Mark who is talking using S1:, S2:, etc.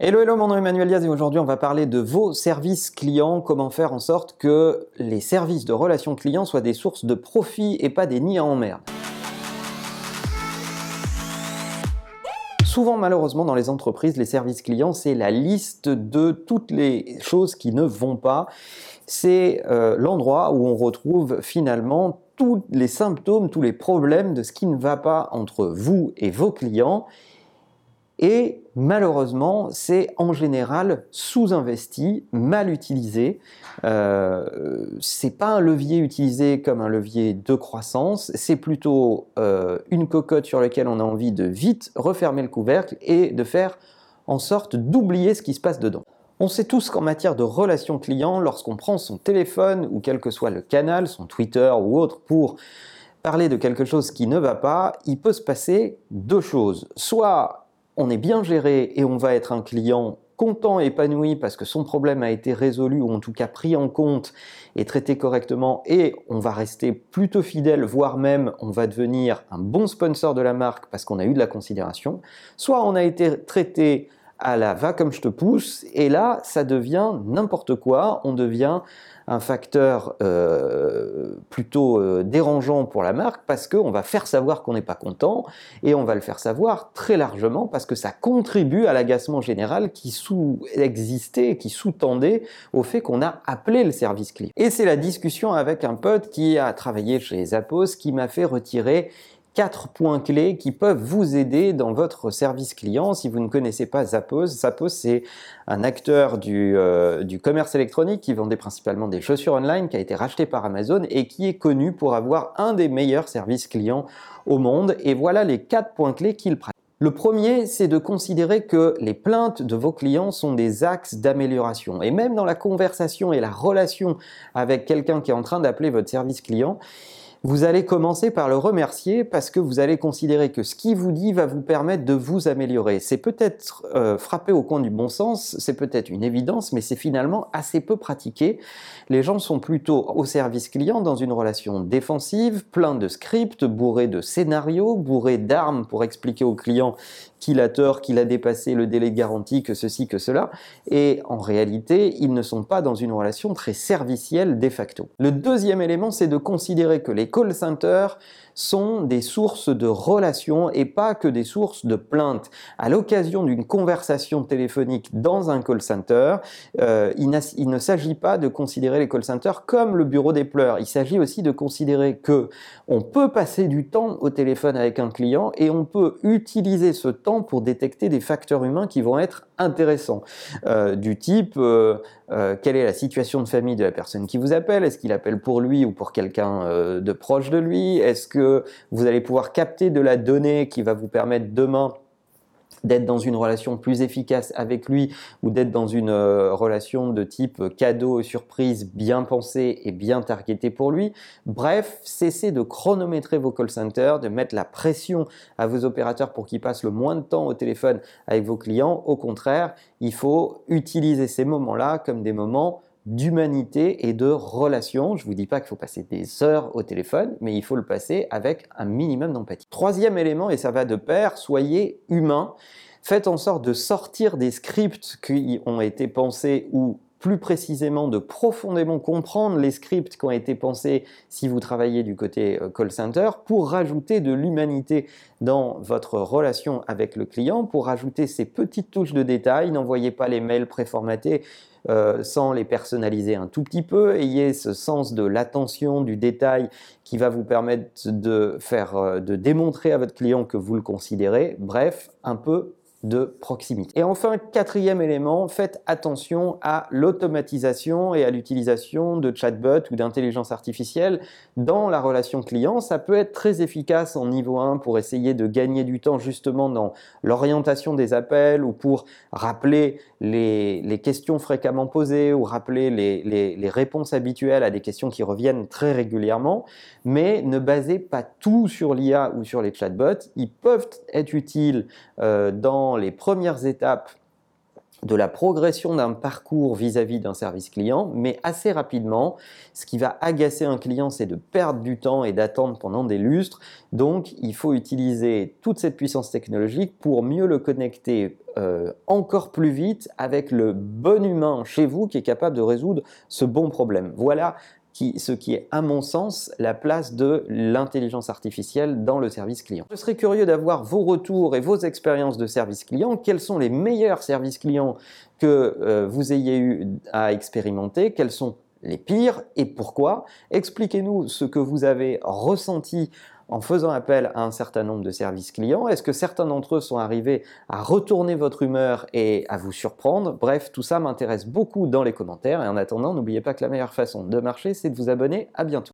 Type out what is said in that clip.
S1: Hello, hello, mon nom est Emmanuel Diaz et aujourd'hui on va parler de vos services clients, comment faire en sorte que les services de relations clients soient des sources de profit et pas des nids à emmerde? Souvent, malheureusement, dans les entreprises, les services clients, c'est la liste de toutes les choses qui ne vont pas. C'est euh, l'endroit où on retrouve finalement tous les symptômes, tous les problèmes de ce qui ne va pas entre vous et vos clients. Et malheureusement, c'est en général sous-investi, mal utilisé. Euh, c'est pas un levier utilisé comme un levier de croissance, c'est plutôt euh, une cocotte sur laquelle on a envie de vite refermer le couvercle et de faire en sorte d'oublier ce qui se passe dedans. On sait tous qu'en matière de relations clients, lorsqu'on prend son téléphone ou quel que soit le canal, son Twitter ou autre, pour parler de quelque chose qui ne va pas, il peut se passer deux choses. Soit on est bien géré et on va être un client content, épanoui parce que son problème a été résolu ou en tout cas pris en compte et traité correctement et on va rester plutôt fidèle, voire même on va devenir un bon sponsor de la marque parce qu'on a eu de la considération. Soit on a été traité à la va comme je te pousse et là ça devient n'importe quoi, on devient un facteur euh, plutôt euh, dérangeant pour la marque parce qu'on va faire savoir qu'on n'est pas content et on va le faire savoir très largement parce que ça contribue à l'agacement général qui sous-existait, qui sous-tendait au fait qu'on a appelé le service client. Et c'est la discussion avec un pote qui a travaillé chez Zappos qui m'a fait retirer quatre points clés qui peuvent vous aider dans votre service client. Si vous ne connaissez pas Zappos, Zappos c'est un acteur du, euh, commerce électronique qui vendait principalement des chaussures online, qui a été racheté par Amazon et qui est connu pour avoir un des meilleurs services clients au monde. Et voilà les quatre points clés qu'il pratique. Le premier, c'est de considérer que les plaintes de vos clients sont des axes d'amélioration. Et même dans la conversation et la relation avec quelqu'un qui est en train d'appeler votre service client, vous allez commencer par le remercier parce que vous allez considérer que ce qu'il vous dit va vous permettre de vous améliorer. C'est peut-être euh, frappé au coin du bon sens, c'est peut-être une évidence, mais c'est finalement assez peu pratiqué. Les gens sont plutôt au service client dans une relation défensive, plein de scripts, bourrés de scénarios, bourrés d'armes pour expliquer au client qu'il a tort, qu'il a dépassé le délai de garantie, que ceci, que cela. Et en réalité, ils ne sont pas dans une relation très servicielle de facto. Le deuxième élément, c'est de considérer que les call centers sont des sources de relations et pas que des sources de plaintes. À l'occasion d'une conversation téléphonique dans un call center, euh, il, ne s'agit pas de considérer les call centers comme le bureau des pleurs. Il s'agit aussi de considérer que on peut passer du temps au téléphone avec un client et on peut utiliser ce temps pour détecter des facteurs humains qui vont être intéressants. Euh, du type, euh, quelle est la situation de famille de la personne qui vous appelle? Est-ce qu'il appelle pour lui ou pour quelqu'un de proche de lui? Est-ce que vous allez pouvoir capter de la donnée qui va vous permettre demain d'être dans une relation plus efficace avec lui ou d'être dans une euh, relation de type cadeau, surprise, bien pensée et bien targetée pour lui. Bref, cessez de chronométrer vos call centers, de mettre la pression à vos opérateurs pour qu'ils passent le moins de temps au téléphone avec vos clients. Au contraire, il faut utiliser ces moments-là comme des moments d'humanité et de relation. Je vous dis pas qu'il faut passer des heures au téléphone, mais il faut le passer avec un minimum d'empathie. Troisième élément, et ça va de pair, soyez humain. Faites en sorte de sortir des scripts qui ont été pensés ou plus précisément de profondément comprendre les scripts qui ont été pensés si vous travaillez du côté euh, call center pour rajouter de l'humanité dans votre relation avec le client, pour rajouter ces petites touches de détail. N'envoyez pas les mails préformatés euh, sans les personnaliser un tout petit peu. Ayez ce sens de l'attention, du détail qui va vous permettre de faire, euh, de démontrer à votre client que vous le considérez. Bref, un peu de proximité. Et enfin, quatrième élément, faites attention à l'automatisation et à l'utilisation de chatbots ou d'intelligence artificielle dans la relation client. Ça peut être très efficace en niveau 1 pour essayer de gagner du temps justement dans l'orientation des appels ou pour rappeler les, questions fréquemment posées ou rappeler les, réponses habituelles à des questions qui reviennent très régulièrement. Mais ne basez pas tout sur l'IA ou sur les chatbots. Ils peuvent être utiles euh, dans les premières étapes de la progression d'un parcours vis-à-vis d'un service client, mais assez rapidement, ce qui va agacer un client, c'est de perdre du temps et d'attendre pendant des lustres. Donc, il faut utiliser toute cette puissance technologique pour mieux le connecter euh, encore plus vite avec le bon humain chez vous qui est capable de résoudre ce bon problème. Voilà ce qui est, à mon sens, la place de l'intelligence artificielle dans le service client. Je serais curieux d'avoir vos retours et vos expériences de service client. Quels sont les meilleurs services clients que euh, vous ayez eu à expérimenter? Quels sont les pires et pourquoi Expliquez-nous ce que vous avez ressenti en faisant appel à un certain nombre de services clients Est-ce que certains d'entre eux sont arrivés à retourner votre humeur et à vous surprendre? Bref, tout ça m'intéresse beaucoup dans les commentaires. Et en attendant, n'oubliez pas que la meilleure façon de marcher, c'est de vous abonner. À bientôt.